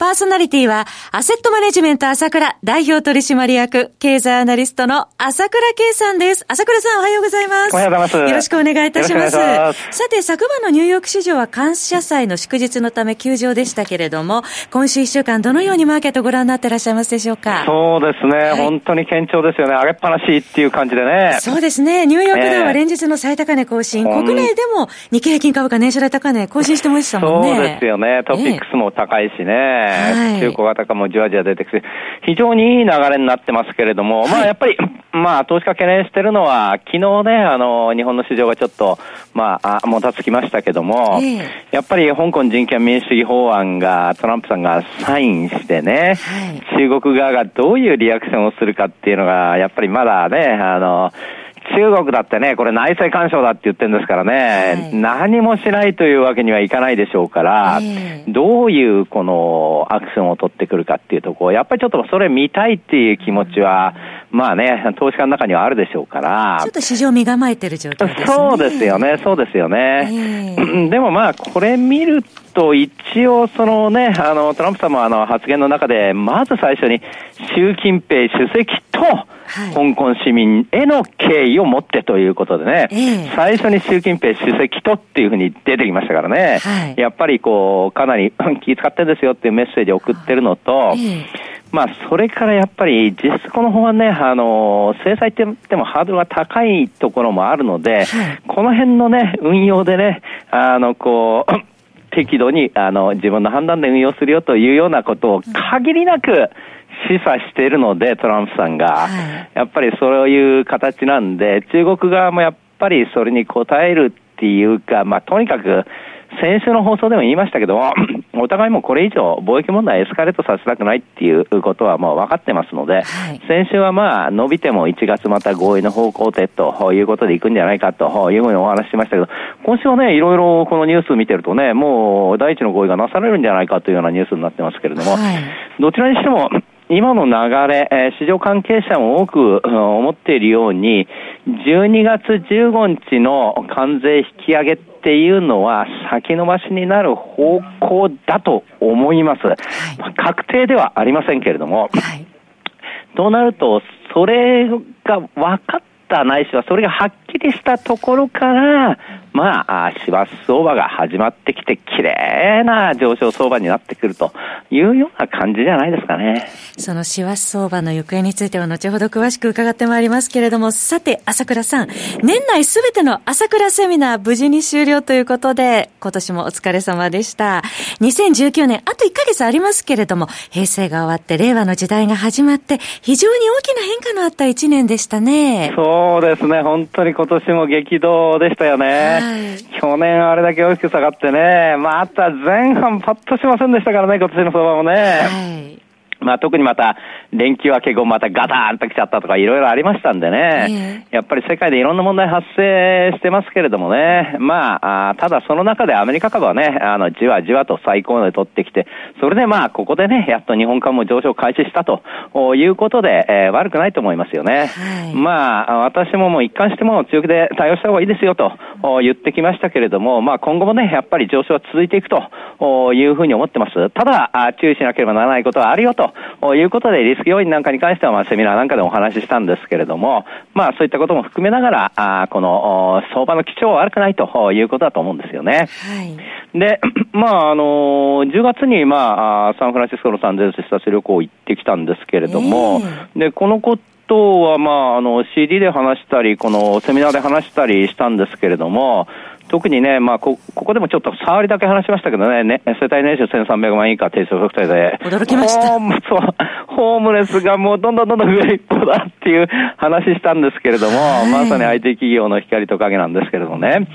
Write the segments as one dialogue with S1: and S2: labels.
S1: パーソナリティは、アセットマネジメント朝倉代表取締役、経済アナリストの朝倉慶さんです。朝倉さんおはようございます。
S2: おはようございます。よ
S1: ろしくお願いいたします。ますさて、昨晩のニューヨーク市場は感謝祭の祝日のため休場でしたけれども、今週一週間どのようにマーケットご覧になっていらっしゃいますでしょうか？
S2: そうですね、はい、本当に堅調ですよね。上げっぱなしっていう感じでね。
S1: そうですね。ニューヨークでは連日の最高値更新、えー、国内でも日経平均株価年初来高値更新してましたもんね。
S2: そうですよね。トピックスも高いしね。はい、中古型もじわじわ出てきて、非常にいい流れになってますけれども、はい、まあやっぱり、まあ投資家懸念してるのは、昨日ね、あの、日本の市場がちょっと、まあ、もたつきましたけども、えー、やっぱり香港人権民主主義法案がトランプさんがサインしてね、はい、中国側がどういうリアクションをするかっていうのが、やっぱりまだね、あの、中国だってね、これ内政干渉だって言ってるんですからね、はい、何もしないというわけにはいかないでしょうから、えー、どういうこのアクションを取ってくるかっていうところ、やっぱりちょっとそれ見たいっていう気持ちは、うん、まあね、投資家の中にはあるでしょうから。
S1: ちょっと市場身構えてる状況ですね。
S2: そうですよね、そうですよね。えー、でもまあ、これ見ると、一応そのね、あの、トランプさんもあの発言の中で、まず最初に、習近平主席と、香港市民への敬意を持ってということでね、えー、最初に習近平主席とっていうふうに出てきましたからね、はい、やっぱりこう、かなり 気遣ってんですよっていうメッセージを送ってるのと、えーまあ、それからやっぱり、実質この法案ね、あの、制裁ってでもハードルが高いところもあるので、はい、この辺のね、運用でね、あの、こう、適度に、あの、自分の判断で運用するよというようなことを限りなく、示唆しているので、トランプさんが、はい、やっぱりそういう形なんで、中国側もやっぱりそれに応えるっていうか、まあ、とにかく、先週の放送でも言いましたけども、お互いもこれ以上貿易問題エスカレートさせたくないっていうことはもう分かってますので、はい、先週はまあ伸びても1月また合意の方向でということでいくんじゃないかというふうにお話ししましたけど、今週はね、いろいろこのニュース見てるとね、もう第一の合意がなされるんじゃないかというようなニュースになってますけれども、はい、どちらにしても、今の流れ、えー、市場関係者も多く、思っているように、12月15日の関税引き上げっていうのは先延ばしになる方向だと思います。はい、確定ではありませんけれども、はい、となると、それが分かったないしは、それがはっきりしたところから、まあ、師走相場が始まってきて、綺麗な上昇相場になってくるというような感じじゃないですかね。
S1: その師走相場の行方については後ほど詳しく伺ってまいりますけれども、さて、朝倉さん、年内すべての朝倉セミナー無事に終了ということで、今年もお疲れ様でした。2019年、あと1ヶ月ありますけれども、平成が終わって令和の時代が始まって、非常に大きな変化のあった1年でしたね。
S2: そうですね、本当に今年も激動でしたよね。去年あれだけ大きく下がってね、また前半パッとしませんでしたからね、今年の相場もね。はいまあ特にまた連休明け後またガターンと来ちゃったとかいろいろありましたんでね、えー、やっぱり世界でいろんな問題発生してますけれどもね、まあ、あただその中でアメリカ株はね、あの、じわじわと最高値取ってきて、それでまあここでね、やっと日本株も上昇開始したということで、えー、悪くないと思いますよね。はい、まあ、私ももう一貫しても強気で対応した方がいいですよと言ってきましたけれども、まあ今後もね、やっぱり上昇は続いていくというふうに思ってます。ただ、注意しなければならないことはあるよと。ということで、リスク要因なんかに関しては、まあ、セミナーなんかでもお話ししたんですけれども、まあ、そういったことも含めながら、あこの、相場の基調は悪くないということだと思うんですよね。はい。で、まあ、あの、10月に、まあ、サンフランシスコのサンゼルス視察旅行行ってきたんですけれども、えー、で、このことは、まあ、あの、CD で話したり、このセミナーで話したりしたんですけれども、特にね、まあこ、ここでもちょっと触りだけ話しましたけどね、ね世帯年収1300万以下低所得者で。
S1: 驚きました。
S2: そう、ホームレスがもうどんどんどんどん増え一方だっていう話したんですけれども、まさに IT 企業の光と影なんですけれどもね。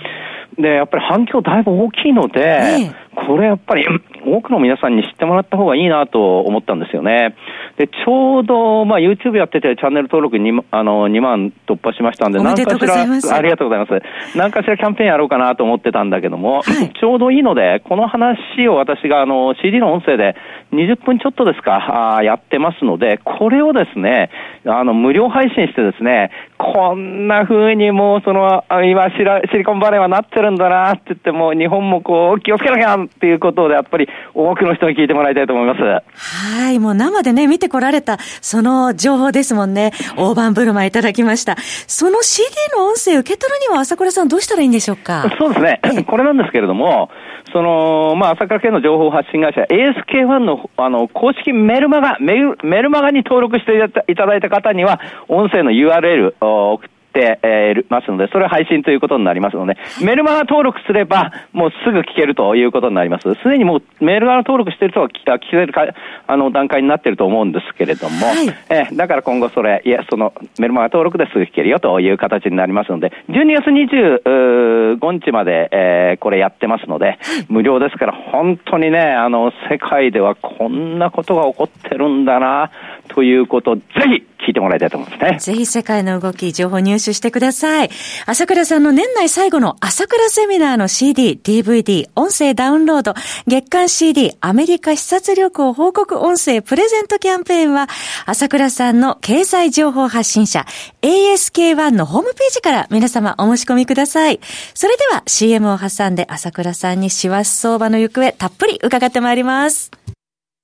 S2: で、やっぱり反響だいぶ大きいので、これやっぱり、多くの皆さんに知ってもらった方がいいなと思ったんですよね。で、ちょうど、まあ、YouTube やっててチャンネル登録にあの2万突破しましたんで、
S1: 何かしら、あ
S2: りがとうございます。何かしらキャンペーンやろうかなと思ってたんだけども、はい、ちょうどいいので、この話を私があの CD の音声で20分ちょっとですか、あやってますので、これをですね、あの、無料配信してですね、こんな風にもうその、今シラ、シリコンバレーはなってるんだなって言っても、日本もこう、気をつけなきゃっていうことで、やっぱり多くの人に聞いてもらいたいと思います。
S1: はい、もう生でね、見てこられた、その情報ですもんね。大盤振る舞いいただきました。その CD の音声受け取るには、朝倉さんどうしたらいいんでしょうか？
S2: そうですね。これなんですけれども、その、まあ、朝倉系の情報発信会社、ASK1 の、あの、公式メルマガ、メル、メルマガに登録していただいた方には、音声の URL を送ってて、えー、ますので、それは配信ということになりますので、メルマガ登録すれば、もうすぐ聞けるということになります。すでにもうメルマガ登録している人は聞けるか、あの、段階になっていると思うんですけれども、はい、えー、だから今後それ、いや、そのメルマガ登録ですぐ聞けるよという形になりますので、12月25日まで、えー、これやってますので、無料ですから、本当にね、あの、世界ではこんなことが起こってるんだな、ということ、ぜひ聞いてもらいたいと思いますね。
S1: ぜひ世界の動き、情報入手してください。朝倉さんの年内最後の朝倉セミナーの CD、DVD、音声ダウンロード、月間 CD、アメリカ視察旅行報告音声プレゼントキャンペーンは、朝倉さんの経済情報発信者、ASK1 のホームページから皆様お申し込みください。それでは CM を挟んで朝倉さんに師走相場の行方たっぷり伺ってまいります。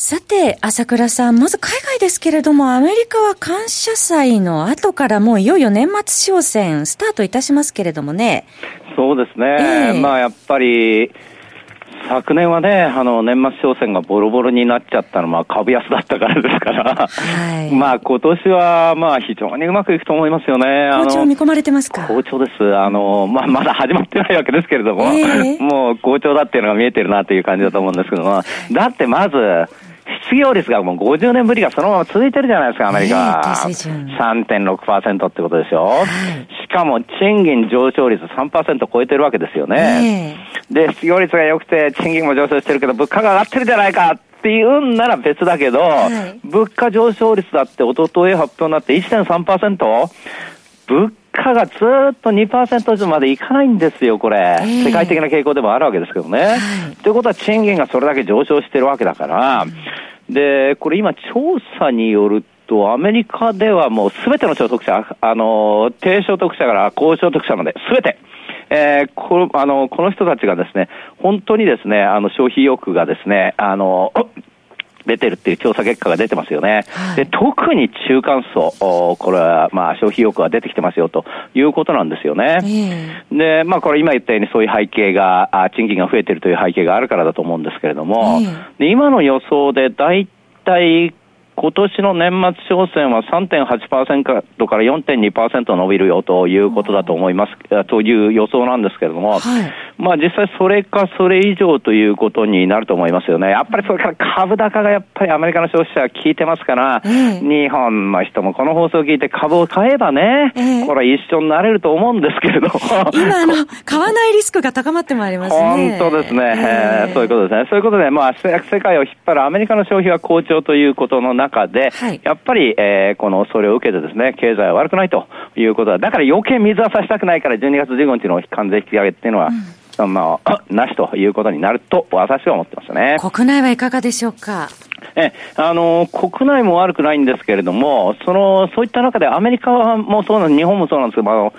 S1: さて、朝倉さん、まず海外ですけれども、アメリカは感謝祭の後からもういよいよ年末商戦スタートいたしますけれどもね。
S2: そうですね。えー、まあやっぱり、昨年はね、あの、年末商戦がボロボロになっちゃったのは、まあ、株安だったからですから、はい、まあ、今年は、まあ、非常にうまくいくと思いますよね。
S1: 好調見込まれてますか？
S2: 好調です。あの、まあ、まだ始まってないわけですけれども、えー、もう好調だっていうのが見えてるなという感じだと思うんですけども、だってまず、失業率がもう50年ぶりがそのまま続いてるじゃないですか、アメリカ。は。3.6%ってことでしょ、はい、しかも賃金上昇率3%超えてるわけですよね。で、失業率が良くて賃金も上昇してるけど物価が上がってるじゃないかっていうんなら別だけど、はい、物価上昇率だって一昨日発表になって1.3%物価がずっと2%以上までいかないんですよ、これ、世界的な傾向でもあるわけですけどね。はい、ということは、賃金がそれだけ上昇してるわけだから、で、これ今、調査によると、アメリカではもうすべての所得者、あの、低所得者から高所得者まで、すべて、えー、こあの、この人たちがですね、本当にですね、あの、消費欲がですね、あの、出てるっていう調査結果が出てますよね。はい、で特に中間層、これはまあ消費欲が出てきてますよということなんですよね。えー、で、まあこれ今言ったようにそういう背景が、賃金が増えてるという背景があるからだと思うんですけれども、えー、で今の予想で大体今年の年末商戦は3.8%から4.2%伸びるよということだと思います、という予想なんですけれども、はい、まあ実際それかそれ以上ということになると思いますよね。やっぱりそれから株高がやっぱりアメリカの消費者は聞いてますから、日本の人もこの放送を聞いて株を買えばね、これは一緒になれると思うんですけれども。
S1: 今あの、買わないリスクが高まってまいりますね。
S2: 本当ですね、えー、そういうことですね。そういうことで、まあ世界を引っ張るアメリカの消費は好調ということの中で、はい、やっぱり、えー、このそれを受けてですね、経済は悪くないということだ。だから余計水は差したくないから12月15日の関税引き上げっていうのは、うん、まあ、なしということになると、私は思ってますね。
S1: 国内はいかがでしょうか？
S2: え、あの、国内も悪くないんですけれども、その、そういった中でアメリカもそうなん日本もそうなんですけど、あの、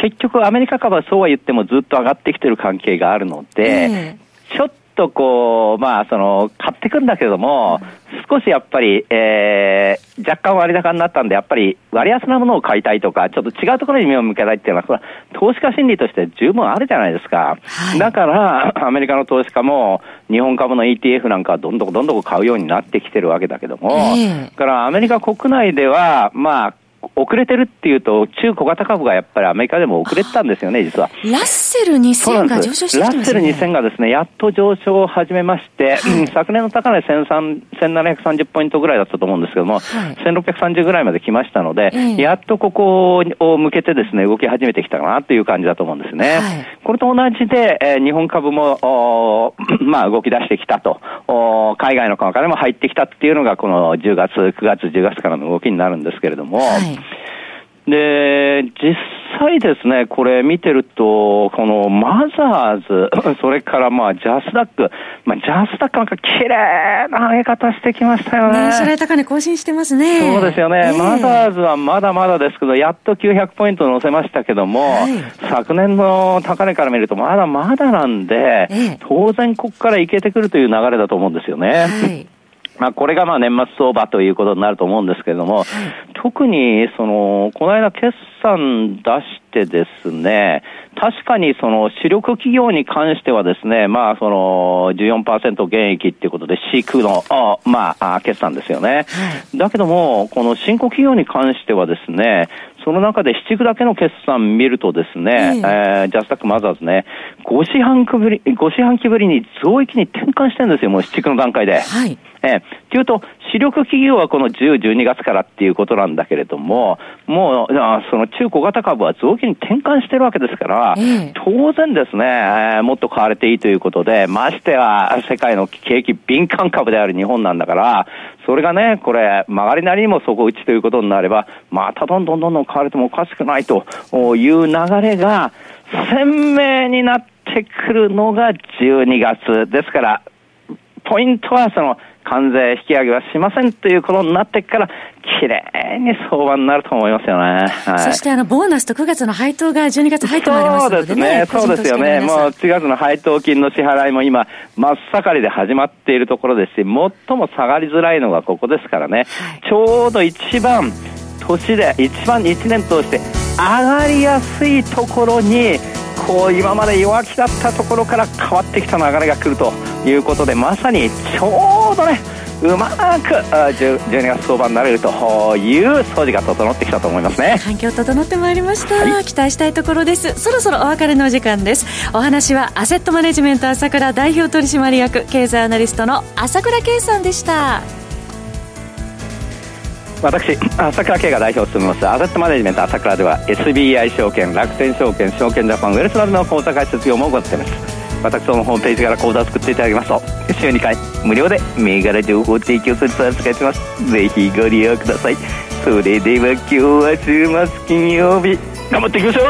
S2: 結局アメリカ株はそうは言ってもずっと上がってきてる関係があるので、ちょっとこう、まあ、その、買ってくんだけども、少しやっぱり、えー、若干割高になったんで、やっぱり割安なものを買いたいとか、ちょっと違うところに目を向けたいっていうのは、投資家心理として十分あるじゃないですか。はい、だから、アメリカの投資家も、日本株の ETF なんかはどんどんどんどん買うようになってきてるわけだけども、えー、からアメリカ国内では、まあ、遅れてるっていうと、中小型株がやっぱりアメリカでも遅れてたんですよね、実は。
S1: ラッセル2000が上昇してま
S2: す、ね、ラッセル2000がですね、やっと上昇を始めまして、はい、昨年の高値1730ポイントぐらいだったと思うんですけども、はい、1630ぐらいまで来ましたので、えー、やっとここを向けてですね、動き始めてきたかなという感じだと思うんですね。はい、これと同じで、えー、日本株も、まあ動き出してきたと、海外の株からも入ってきたっていうのが、この10月、9月、10月からの動きになるんですけれども、はいで、実際ですね、これ見てると、このマザーズ、それからまあジャスダック、まあジャスダックなんか綺麗な上げ方してきましたよね。ね
S1: それ高値更新してますね。
S2: そうですよね、えー、マザーズはまだまだですけど、やっと900ポイント乗せましたけども、はい、昨年の高値から見るとまだまだなんで、えー、当然ここからいけてくるという流れだと思うんですよね。はいまあ、これがまあ年末相場ということになると思うんですけれども、はい、特にその、この間決算出してですね、確かにその主力企業に関してはですね、まあその14%減益っていうことで、飼育の、あまあ、決算ですよね、はい。だけども、この新興企業に関してはですね、その中で7区だけの決算見るとですね、えー、えー、ジャスタックマザーズね、5四半期ぶり、5四半期ぶりに増益に転換してるんですよ、もう7区の段階で。はい。えー、っていうと、主力企業はこの10、12月からっていうことなんだけれども、もう、その中小型株は増益に転換してるわけですから、えー、当然ですね、えー、もっと買われていいということで、ましては世界の景気敏感株である日本なんだから、それがね、これ、曲がりなりにも底打ちということになれば、またどんどんどんどん買われてもおかしくないという流れが、鮮明になってくるのが12月。ですから、ポイントはその、関税引き上げはしませんということになってから、綺麗に相場になると思いますよね。
S1: はい、そしてあの、ボーナスと9月の配当が12月入ってまいりますので、ね、
S2: そうですね。そうですよね。もう4月の配当金の支払いも今、真っ盛りで始まっているところですし、最も下がりづらいのがここですからね。はい、ちょうど一番、年で、一番1年通して上がりやすいところに、こう今まで弱気だったところから変わってきた流れが来るということでまさにちょうどね。うまく12月相場になれるという掃除が整ってきたと思いますね。
S1: 環境整ってまいりました、はい、期待したいところです。そろそろお別れのお時間です。お話はアセットマネジメント朝倉代表取締役経済アナリストの朝倉圭さんでした。
S2: 私、朝倉慶が代表を務めますアセットマネジメント朝倉では SBI 証券、楽天証券、証券ジャパン、ウェルスなどの口座開設業も行っています。私どもホームページから口座を作っていただきますと週2回無料で銘柄情報提供するサービスがやってます。ぜひご利用ください。それでは今日は週末金曜日頑張っていきましょう。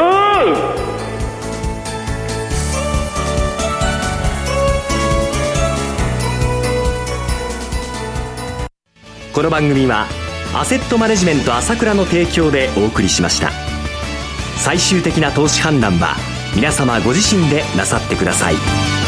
S3: この番組はアセットマネジメント朝倉の提供でお送りしました。最終的な投資判断は皆様ご自身でなさってください。